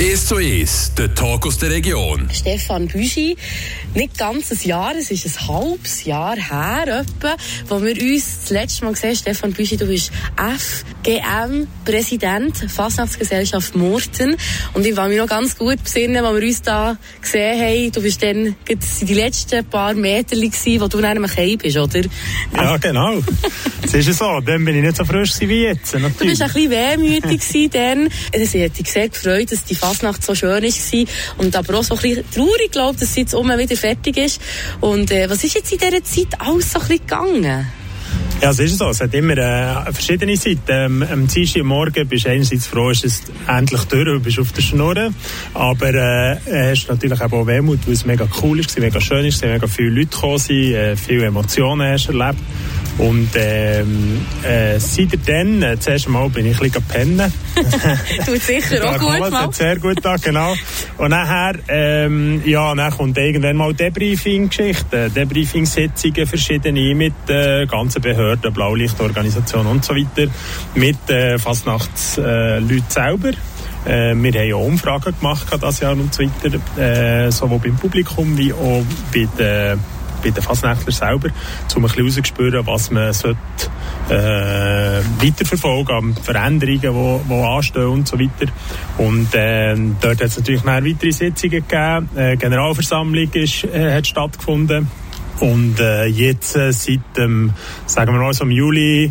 1 zu 1, der Talk aus der Region. Stefan Büschi, nicht ganz ein Jahr, es ist ein halbes Jahr her, etwa, wo wir uns das letzte Mal gesehen Stefan Büschi, du bist FGM-Präsident, Fastnachtsgesellschaft Murten. Und ich war mir noch ganz gut besinnen, als wir uns da gesehen haben. Du bist dann die letzten paar Meter gewesen, wo du nach einem Kai bist, oder? Ja, genau. das ist so. Dann bin ich nicht so frisch wie jetzt, natürlich. Du bist ein bisschen wehmütig dann. Es hat dich sehr gefreut, dass die Fasnacht so schön war. Und aber auch so ein bisschen traurig, glaube dass sie jetzt um wieder fertig ist. Und äh, was ist jetzt in dieser Zeit alles so ein bisschen gegangen? Ja, es ist so. Es hat immer äh, verschiedene Seiten. Ähm, am Dienstag Morgen bist du einerseits froh, ist es endlich durch, du bist auf der Schnur. Aber äh, hast natürlich auch Wehmut, weil es mega cool ist, mega schön ist, mega viele Leute gekommen sind, äh, viele Emotionen hast erlebt. Und ähm, äh, seitdem, äh, zuerst einmal bin ich ein bisschen pennen. Tut sicher auch gut, mal. Sehr gut, da, genau. Und nachher, ähm, ja, dann kommt irgendwann mal Debriefing-Geschichte, Debriefing-Sitzungen, verschiedene mit äh, ganzen Behörden, Blaulichtorganisation und so weiter, mit äh, Fastnachtsleuten äh, selber. Äh, wir haben ja Umfragen gemacht das Jahr und so weiter, äh, sowohl beim Publikum wie auch bei den bei den Fasnächtler selber, um ein bisschen herauszuspüren, was man sollte, äh, weiterverfolgen an Veränderungen, die, anstehen und so weiter. Und äh, dort hat es natürlich mehr weitere Sitzungen gegeben. Äh, Generalversammlung ist, äh, hat stattgefunden. Und äh, jetzt äh, seit dem, sagen wir mal so im Juli,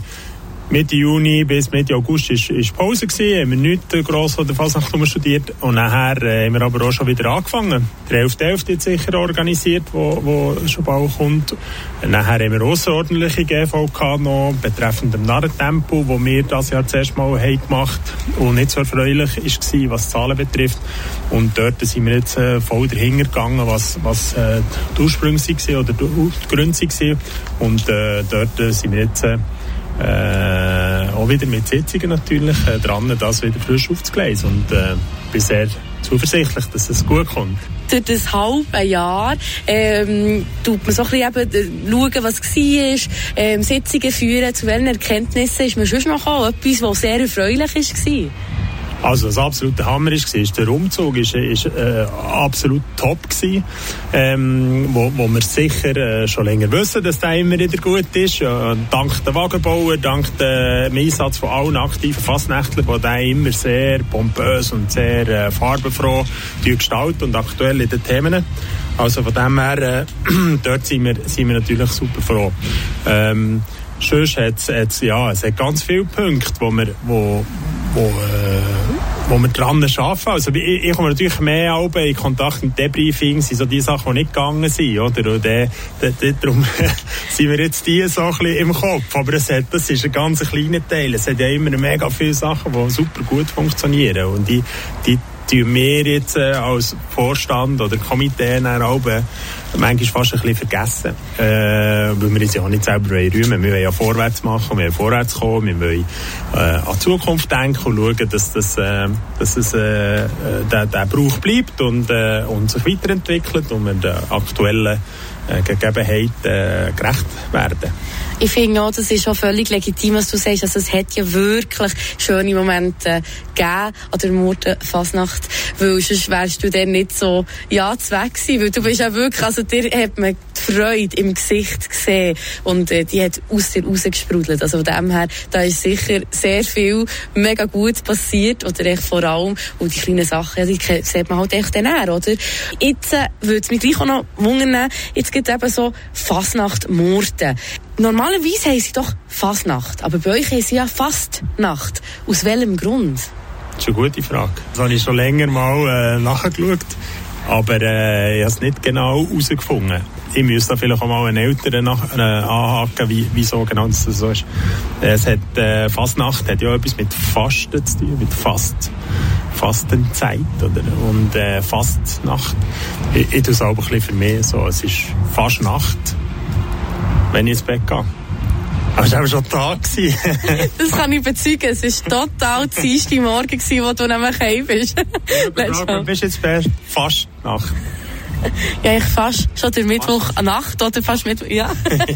Mitte Juni bis Mitte August ist, ist Pause gewesen, haben wir nicht gross von der Fasnacht studiert und nachher äh, haben wir aber auch schon wieder angefangen. Der 11.11. jetzt sicher organisiert, wo, wo schon bald kommt. Und nachher haben wir außerordentliche GVK noch betreffend dem Narrentempo, wo wir das Jahr zuerst mal haben gemacht und nicht so erfreulich ist was Zahlen betrifft. Und dort sind wir jetzt äh, voll dahinter gegangen, was, was äh, die Ursprünge waren oder die Gründe waren. Und äh, dort äh, sind wir jetzt äh, auch wieder mit Sitzungen natürlich äh, dran, das wieder frisch aufzugleisen und äh, bin sehr zuversichtlich, dass es gut kommt. Durch das halbe Jahr ähm, tut man so ein bisschen eben äh, schauen, was war, ähm, Sitzungen führen, zu welchen Erkenntnissen ist man schon noch gekommen, etwas, was sehr erfreulich war? Also das absolute Hammer ist, ist der Umzug ist, ist äh, absolut top gewesen, ähm, wo, wo wir sicher äh, schon länger wissen, dass der immer wieder gut ist. Äh, dank der Wagenbauer, dank dem Einsatz von allen aktiven Fastnächtlern, die der immer sehr pompös und sehr äh, farbenfroh gestalten und aktuell in den Themen. Also von dem her, äh, dort sind wir, sind wir natürlich super froh. Ähm, Sonst hat es, ja, es hat ganz viele Punkte, wo wir, wo, wo, äh, wo wir dran arbeiten. Also ich, ich komme natürlich mehr in Kontakt mit Debriefing, sind so die Sachen, die nicht gegangen sind, oder? Und de, darum sind wir jetzt die so ein bisschen im Kopf. Aber es hat, das ist ein ganz kleiner Teil. Es hat ja immer mega viele Sachen, die super gut funktionieren. Und die, die tun wir jetzt äh, als Vorstand oder Komitee auch äh, manchmal fast ein bisschen vergessen. Äh, weil wir uns ja auch nicht selber rühmen Wir wollen ja vorwärts machen, wir wollen vorwärts kommen, wir wollen äh, an die Zukunft denken und schauen, dass, das, äh, dass es, äh, der, der Brauch bleibt und, äh, und sich weiterentwickelt und wir der aktuellen äh, Gegebenheit äh, gerecht werden. Ich finde auch, das ist auch völlig legitim, was du sagst. Also es hat ja wirklich schöne Momente gegeben an der Murtenfasnacht, weil sonst wärst du dann nicht so, ja, weg gewesen, weil du bist ja wirklich, also dir hat man die Freude im Gesicht gesehen und äh, die hat aus dir rausgesprudelt. Also von dem her, da ist sicher sehr viel mega gut passiert oder echt vor allem, und die kleinen Sachen, die sieht man halt echt dann her, oder? Jetzt äh, würde es mich gleich auch noch wundern, jetzt gibt es eben so Fasnacht Murten. Normalerweise haben sie doch Fasnacht, aber bei euch haben sie ja Fastnacht. Aus welchem Grund? Das ist eine gute Frage. Das habe ich schon länger mal äh, nachgeschaut, aber äh, ich habe es nicht genau herausgefunden. Ich müsste vielleicht auch mal einen Älteren nach, äh, anhaken, wie, wieso genau das so ist. Es hat, äh, Fastnacht hat ja etwas mit Fasten zu tun, mit Fast. Fastenzeit oder? und äh, Fastnacht. Ich, ich tue es auch ein bisschen für mich so, es ist fast Nacht wenn ich ins Bett gehe. Aber es war schon Tag. das kann ich bezeugen. Es war total der erste Morgen, wo du nämlich heim bist. du bist jetzt fast Nacht. Ja, ich fast schon der Mittwoch an Nacht oder fast Mittwoch, ja.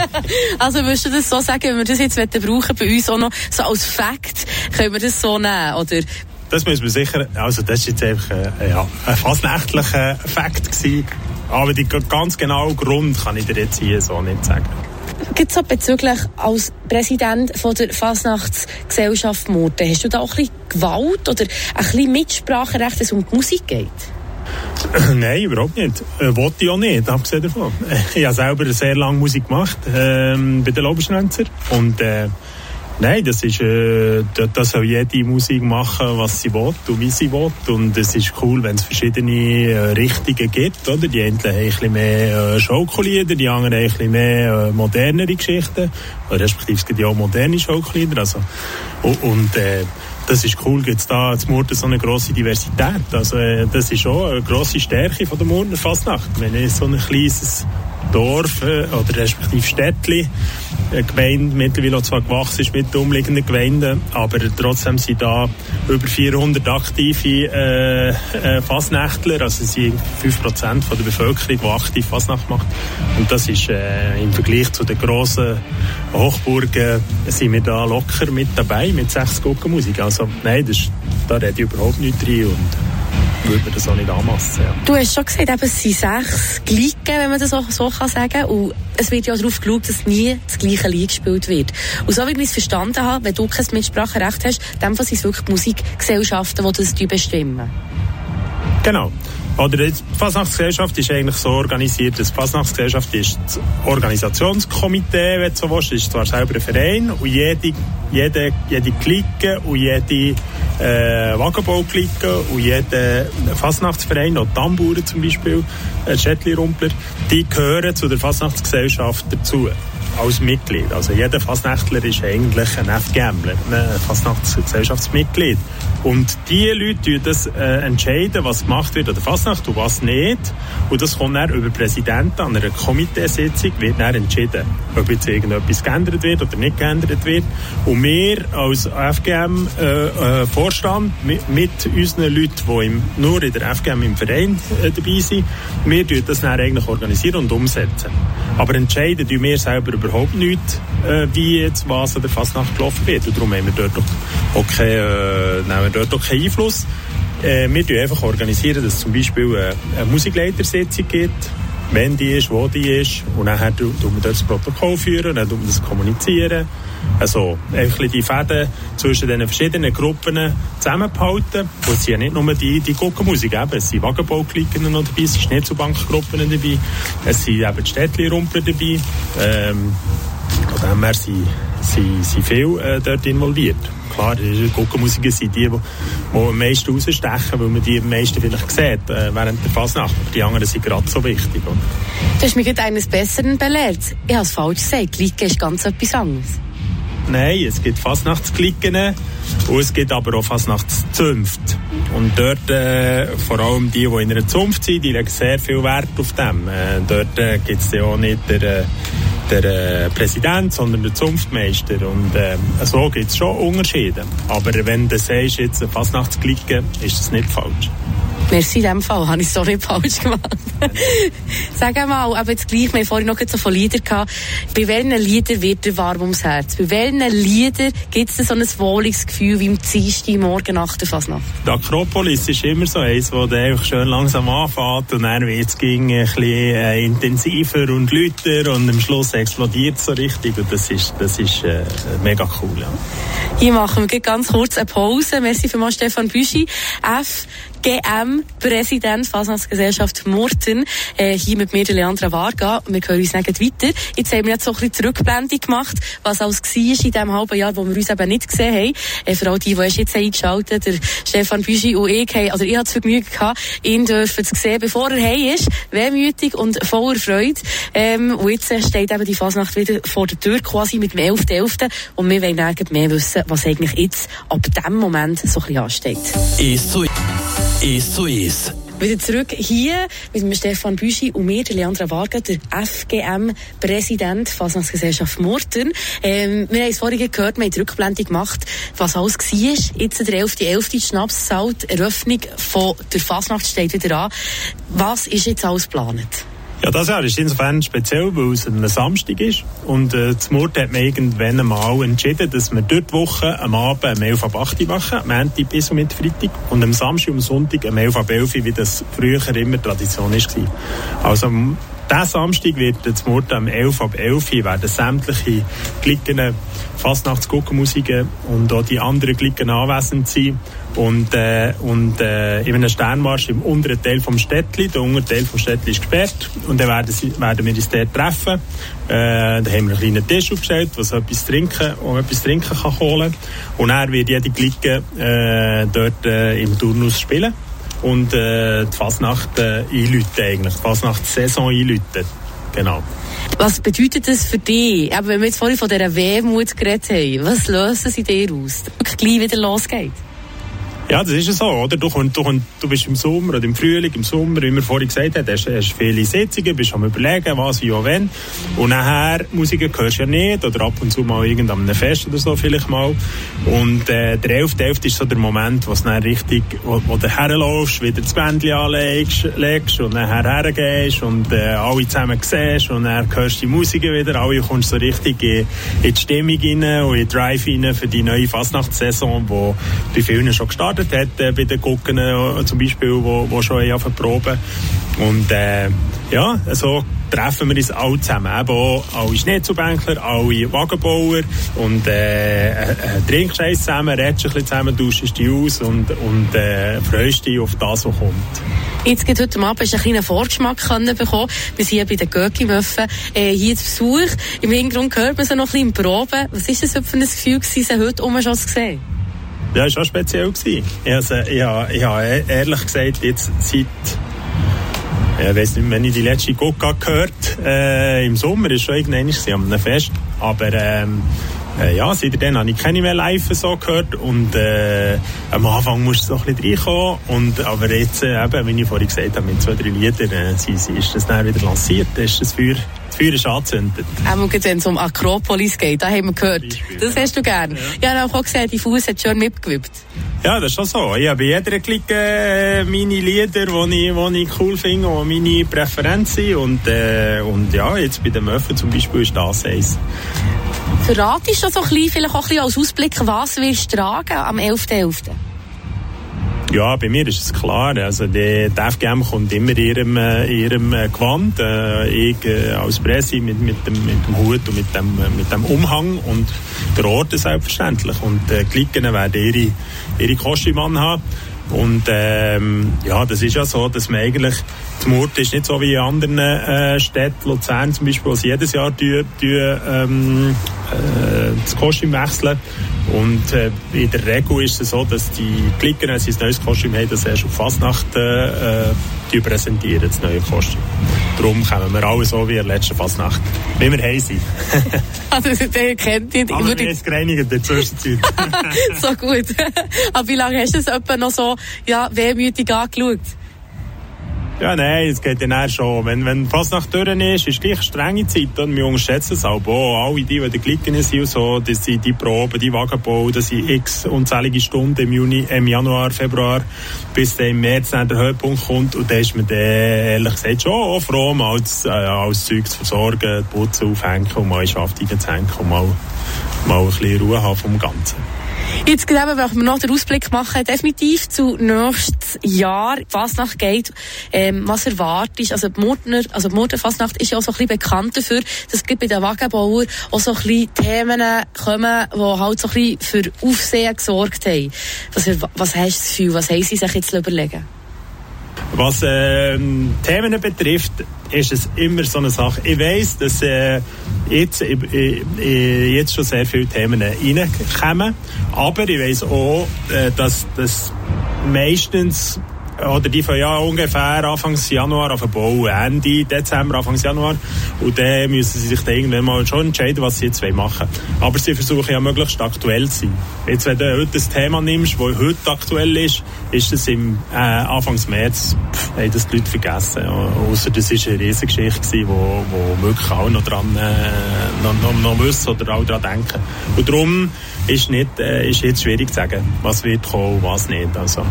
also würdest du das so sagen, wenn wir das jetzt brauchen bei uns auch noch so als Fakt, können wir das so nehmen, oder das muss man sicher, also das ist jetzt einfach äh, ja, ein fast nächtlicher Fakt gewesen. Aber den ganz genauen Grund kann ich dir jetzt hier so nicht sagen. Gibt es bezüglich als Präsident von der Fasnachtsgesellschaft Murten, hast du da auch ein bisschen Gewalt oder ein bisschen Mitspracherecht, wenn es um die Musik geht? Nein, überhaupt nicht. Äh, wollte ich auch nicht, abgesehen davon. Ich habe selber sehr lange Musik gemacht ähm, bei den Loberschnänzer und äh, Nein, das ist, äh, das soll jede Musik machen, was sie will und wie sie will. Und es ist cool, wenn es verschiedene äh, Richtungen gibt, oder? Die einen haben ein bisschen mehr äh, Schaukellieder, die anderen haben ein bisschen mehr äh, modernere Geschichten. Respektive es gibt ja auch moderne Schaukellieder, also. Und, und äh, das ist cool, gibt es da zum Murten so eine grosse Diversität. Also, äh, das ist auch eine grosse Stärke von der Murtener Fastnacht. Wenn ich so ein kleines Dorf oder respektive Städtli, eine Gemeinde mittlerweile zwar gewachsen ist mit den umliegenden Gemeinden, aber trotzdem sind da über 400 aktive äh, äh, Fasnächtler, also sind 5% von der Bevölkerung, die aktiv Fasnacht macht. Und das ist äh, im Vergleich zu den grossen Hochburgen sind wir da locker mit dabei, mit sechs Guckenmusik. Also nein, das, da rede ich überhaupt nicht rein und würde man das auch nicht anmassen. Ja. Du hast schon gesagt, eben, es sind sechs Glicken, wenn man das so, so kann sagen Und es wird ja auch darauf geschaut, dass nie das gleiche Lied gespielt wird. Und so wie ich es verstanden habe, wenn du kein Mitspracherecht hast, dann sind es wirklich Musikgesellschaften, die das bestimmen. Genau. Oder die Fasnachtsgesellschaft ist eigentlich so organisiert, dass die Fasnachtsgesellschaft ist das Organisationskomitee, wenn du so willst, ist zwar selber ein Verein und jede, jede, jede Clique und jede äh, Wagenbauklicke und jeder Fasnachtsverein, auch Tamburen zum Beispiel, äh, Schädli-Rumpler, die gehören zu der Fasnachtsgesellschaft dazu als Mitglied. Also jeder Fasnächtler ist eigentlich ein FGMler, ein Fasnachtsgesellschaftsmitglied. Und die Leute das äh, entscheiden, was gemacht wird an der Fasnacht und was nicht. Und das kommt dann über Präsidenten an einer Komiteesitzung, wird dann entschieden, ob jetzt irgendetwas geändert wird oder nicht geändert wird. Und wir als FGM-Vorstand äh, äh, mit, mit, unseren Leuten, die im, nur in der FGM im Verein äh, dabei sind, wir tun das dann eigentlich organisieren und umsetzen. Aber entscheiden wir selber überhaupt nicht, äh, wie jetzt was an der Fasnacht gelaufen wird. Und darum haben wir dort auch, keine, äh, nehmen wir dort auch keinen Einfluss. Äh, wir organisieren einfach dass es zum Beispiel äh, eine Musikleitersitzung gibt, wenn die ist, wo die ist. Und dann tun wir dort das Protokoll führen, dann tun wir das kommunizieren. Also einfach die Fäden zwischen den verschiedenen Gruppen zusammenhalten. Und es sind ja nicht nur die, die Guckenmusik, eben. es sind Wagenbauklicken noch dabei, es sind Schnitzelbankgruppen dabei, es sind eben die Städtli-Rumpler dabei. Ähm, von dem her sind, sind, sind viele äh, dort involviert. Klar, Guckenmusiker sind die, die, die am meisten rausstechen, weil man die am meisten vielleicht sieht äh, während der Fasnacht. Die anderen sind gerade so wichtig. Oder? Du hast mich gerade eines Besseren belehrt. Ich habe es falsch gesagt. Liegen ist ganz etwas anderes. Nein, es gibt Fasnachtsklicken und es gibt aber auch Fasnachtszünfte. Und dort, äh, vor allem die, die in einer Zunft sind, die legen sehr viel Wert auf dem. Äh, dort äh, gibt es ja auch nicht der, äh, der äh, Präsident, sondern der Zunftmeister. Und äh, so gibt es schon Unterschiede. Aber wenn du sagst, jetzt Fasnachtsklicke, ist das nicht falsch. Merci, in dem Fall habe ich es so nicht falsch gemacht. Sag mal, aber jetzt gleich, wir haben vorhin noch so von Liedern gehabt. Bei welchen Liedern wird dir warm ums Herz? Bei welchen Liedern gibt es so ein wohliges Gefühl wie im Dienstag Morgen nach der Fasnacht? Die Akropolis ist immer so eins, wo du einfach schön langsam anfängt und dann wird es ein bisschen äh, intensiver und lauter und am Schluss explodiert es so richtig und das ist, das ist äh, mega cool. Ja. Hier machen wir ganz kurz eine Pause. Merci für mal Stefan Büschi. F GM, Präsident Fasnachtsgesellschaft Murten, äh, hier mit mir, Leandra Varga. Wir können uns sagen weiter. Jetzt haben wir jetzt so ein bisschen Zurückblendung gemacht, was alles war in diesem halben Jahr, wo wir uns eben nicht gesehen haben. Äh, vor allem die, die jetzt eingeschaltet der Stefan Büschi und ich, haben, also ich hatte das Vergnügen gehabt, ihn dürfen zu sehen, bevor er heim ist, wehmütig und voller Freude. Ähm, und jetzt steht eben die Fasnacht wieder vor der Tür, quasi mit dem 11.11. .11. Und wir wollen mehr wissen, was eigentlich jetzt ab dem Moment so ein bisschen ansteht. Ist so. Ist zu ist. Wieder zurück hier mit dem Stefan Büschi und mir, der Leandra Varga, der FGM-Präsident Fasnachtsgesellschaft Murten. Ähm, wir haben es vorhin gehört, wir haben die Rückblendung gemacht, was alles war. Jetzt der 11.11. 11. Schnapszahl, Eröffnung von der Fasnacht steht wieder an. Was ist jetzt alles geplant? Ja, das Jahr ist insofern speziell, weil es ein Samstag ist. Und äh, zum Mord hat man irgendwann einmal entschieden, dass wir dort die Woche am Abend um 11 ab 8 machen, am Montag bis und mit Freitag. Und am Samstag und Sonntag um 11 ab 11, wie das früher immer Tradition ist. Also diesen Samstag wird das Mord am 11 ab 11 werden sämtliche Glicken Fastnachtsguckenmusiken und auch die anderen Glicken anwesend sein. Und, äh, und äh, in einem Sternmarsch im unteren Teil vom Städtli, der untere Teil vom Städtli ist gesperrt und dann werden, sie, werden wir uns dort treffen. Äh, da haben wir einen kleinen Tisch aufgestellt, was etwas trinken, um etwas trinken kann holen. Und er wird jede Glicke äh, dort äh, im Turnus spielen und äh, die Fasnacht äh, einläuten eigentlich, die Fasnachtssaison einläuten. Genau. Was bedeutet das für dich? Aber wenn wir jetzt vorhin von dieser Wehmut geredet haben, was lösen sie dir aus? Dass gleich wieder losgeht? Ja, das ist so, oder? Du, kommst, du, kommst, du bist im Sommer oder im Frühling, im Sommer, wie wir vorhin gesagt haben, hast, hast viele Sitzungen, bist am überlegen, was, wie und wenn. Und nachher, Musiker hörst du ja nicht, oder ab und zu mal irgendeinem Fest oder so vielleicht mal. Und äh, der 11. 11. ist so der Moment, wo es dann richtig, wo, wo du herläufst, wieder das Bändchen anlegst legst und dann hergehst und äh, alle zusammen siehst und dann hörst du die Musik wieder, alle kommst so richtig in, in die Stimmung rein und in den Drive rein für die neue Fastnachtssaison, die bei vielen schon gestartet gestartet hat, äh, bei den Gucken äh, zum Beispiel, wo, wo schon anfangen proben. Und äh, ja, so treffen wir uns alle zusammen. Eben auch alle Schneezubänkler, alle Wagenbauer und äh, äh, trinkst eins zusammen, redest ein bisschen zusammen, tauschst dich aus und, und äh, freust dich auf das, was kommt. Jetzt geht heute Abend einen kleinen Vorgeschmack können bekommen. Wir sind hier bei den Göcki-Möffen äh, hier zu Besuch. Im Hintergrund hört man sie noch ein bisschen im Proben. Was war das für ein Gefühl, sie heute um schon zu sehen? Ja, es war speziell. Gewesen. Also, ich, habe, ich habe ehrlich gesagt jetzt seit ich weiß nicht, wenn ich die letzte Coca gehört äh, im Sommer, ist schon irgendwann am Fest, aber ähm, äh, ja, seitdem habe ich keine mehr live so gehört und äh, am Anfang musste es noch ein bisschen reinkommen und, aber jetzt, äh, eben, wie ich vorhin gesagt habe, mit zwei, drei Liedern äh, ist das dann wieder lanciert, ist das Feuer das Feuer ist angezündet. Auch wenn es um Akropolis geht, da haben wir gehört. Das hast du gerne. Ja, ja auch gesehen, die Fuß hat schon mitgewippt. Ja, das ist schon so. Ich habe bei jeder Klick äh, meine Lieder, die ich, ich cool finde und meine Präferenzen. Und, äh, und ja, jetzt bei den Möffen zum Beispiel ist das eins. Verratest du so ein bisschen, vielleicht auch ein bisschen als Ausblick, was wirst du tragen am 11.11.? .11.? Ja, bei mir ist es klar. Also die, die FGM kommt immer in ihrem, äh, ihrem äh, Gewand. Äh, ich als Presse mit, mit, dem, mit dem Hut und mit dem, mit dem Umhang und der Ort selbstverständlich. Und die Klicken werden ihre, ihre Kostüme anhaben. Und ähm, ja, das ist ja so, dass man eigentlich, die Mord ist nicht so wie in anderen äh, Städten, Luzern zum Beispiel, wo sie jedes Jahr die, die, ähm, äh, das Kostüm wechseln. Und äh, in der Regel ist es so, dass die Klicker, wenn sie ein neues Kostüm haben, das erst auf Fasnacht äh, die präsentieren, das neue Kostüm. Darum kommen wir alle so wie in der letzten Fasnacht. Wie wir heim sind. also, der kennt ihn. Aber wir jetzt gereinigt in der Zwischenzeit. so gut. Aber wie lange hast du es etwa noch so ja, wehmütig angeschaut? Ja, nein, es geht dann schon. Wenn, wenn nach durch ist, ist gleich strenge Zeit und wir unterschätzen es auch. Oh, alle die, die glicken sind und so, das sind die Proben, die Wagenbau, das sind x unzählige Stunden im Juni, im Januar, Februar, bis dann im März dann der Höhepunkt kommt und dann ist man dann, ehrlich gesagt, schon auch froh, mal als, äh, als Zeug zu versorgen, die Putzen aufhängen und mal in zu hängen und mal, mal ein bisschen Ruhe haben vom Ganzen. Jetzt gerade, wenn wir noch den Ausblick machen, definitiv zu nächstes Jahr, Fasnacht geht, ähm, was erwartest Also die Murtner, also die Murtnerfasnacht ist ja auch so ein bisschen bekannt dafür, dass es bei den Wagenbauern auch so ein bisschen Themen kommen, die halt so ein bisschen für Aufsehen gesorgt haben. Was, was hast du das Gefühl, was haben sie sich jetzt überlegen? Was äh, Themen betrifft, ist es immer so eine Sache. Ich weiß, dass äh, jetzt, äh, äh, jetzt schon sehr viele Themen reinkommen, aber ich weiß auch, äh, dass das meistens oder die von ja ungefähr Anfang Januar auf bauen, Ende Dezember, Anfang Januar. Und dann müssen sie sich dann irgendwann mal schon entscheiden, was sie jetzt machen wollen. Aber sie versuchen ja möglichst aktuell zu sein. Jetzt, wenn du heute ein Thema nimmst, das heute aktuell ist, ist es im äh, Anfang März, pff, haben das die Leute vergessen. Außer das war eine Riesengeschichte, die wo, wo wirklich auch noch dran äh, noch, noch, noch wissen oder auch daran denken. Und darum ist, nicht, äh, jetzt schwierig zu sagen, was wird kommen, was nicht. Also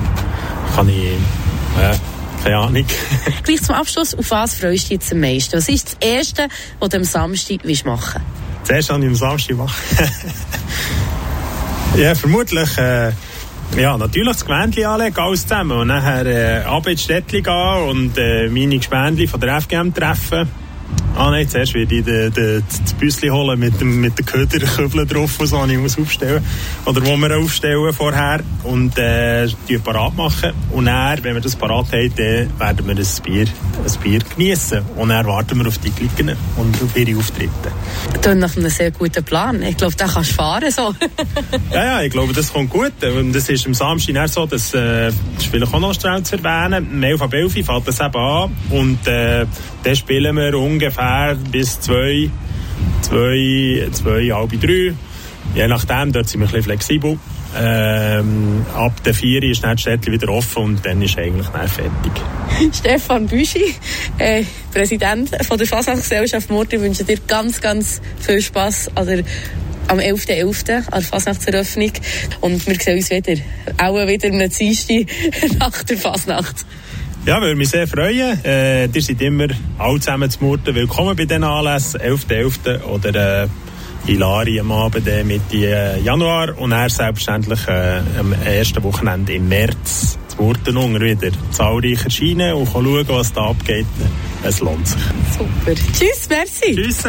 kann ich äh, keine Ahnung. Gleich zum Abschluss, auf was freust du jetzt am meisten? Was ist das Erste, was du am Samstag willst machen willst? Das Erste, was ich am Samstag mache? ja, vermutlich... Äh, ja, natürlich das Gewändchen anlegen, alles zusammen. Und nachher äh, ab ins Städtchen gehen und äh, meine Gespendli von der FGM treffen Ah nein, zuerst werde ich de, de, das Büsschen holen mit dem, mit den Köderkübeln drauf, die ich muss aufstellen Oder wo wir aufstellen vorher und äh, die parat machen. Und dann, wenn wir das parat haben, dann werden wir ein Bier, ein Bier geniessen. Und dann warten wir auf die Glicken und auf ihre Auftritte. Das nach einem sehr guten Plan. Ich glaube, da kannst du fahren so. ja, ja, ich glaube, das kommt gut. Und es ist am Samstag so, dass, äh, das ist vielleicht auch noch schnell zu erwähnen, um 11 ab 11 fällt das eben an. Und äh, dann spielen wir ungefähr bis zwei, zwei, zwei, halb drei. Je nachdem, dort sind wir ein bisschen flexibel. Ähm, ab der 4 ist dann das Städtchen wieder offen und dann ist eigentlich dann fertig. Stefan Büschi, äh, Präsident von der Fasnachtsgesellschaft Murti, wünsche dir ganz, ganz viel Spass an der am 11.11. .11. an der Fasnachtseröffnung. Und wir sehen uns wieder, auch wieder am Dienstag nach der Fasnacht. Ja, würde mich sehr freuen. Äh, ihr seid immer alle zusammen zu Murten willkommen bei diesen Anlässen, 11.11. .11. oder äh, Hilari am Abend äh, Mitte äh, Januar und dann selbstverständlich äh, am ersten Wochenende im März zu Murten wieder zahlreich erscheinen und schauen, was da abgeht. Es lohnt sich. Super. Tschüss, merci. Tschüss.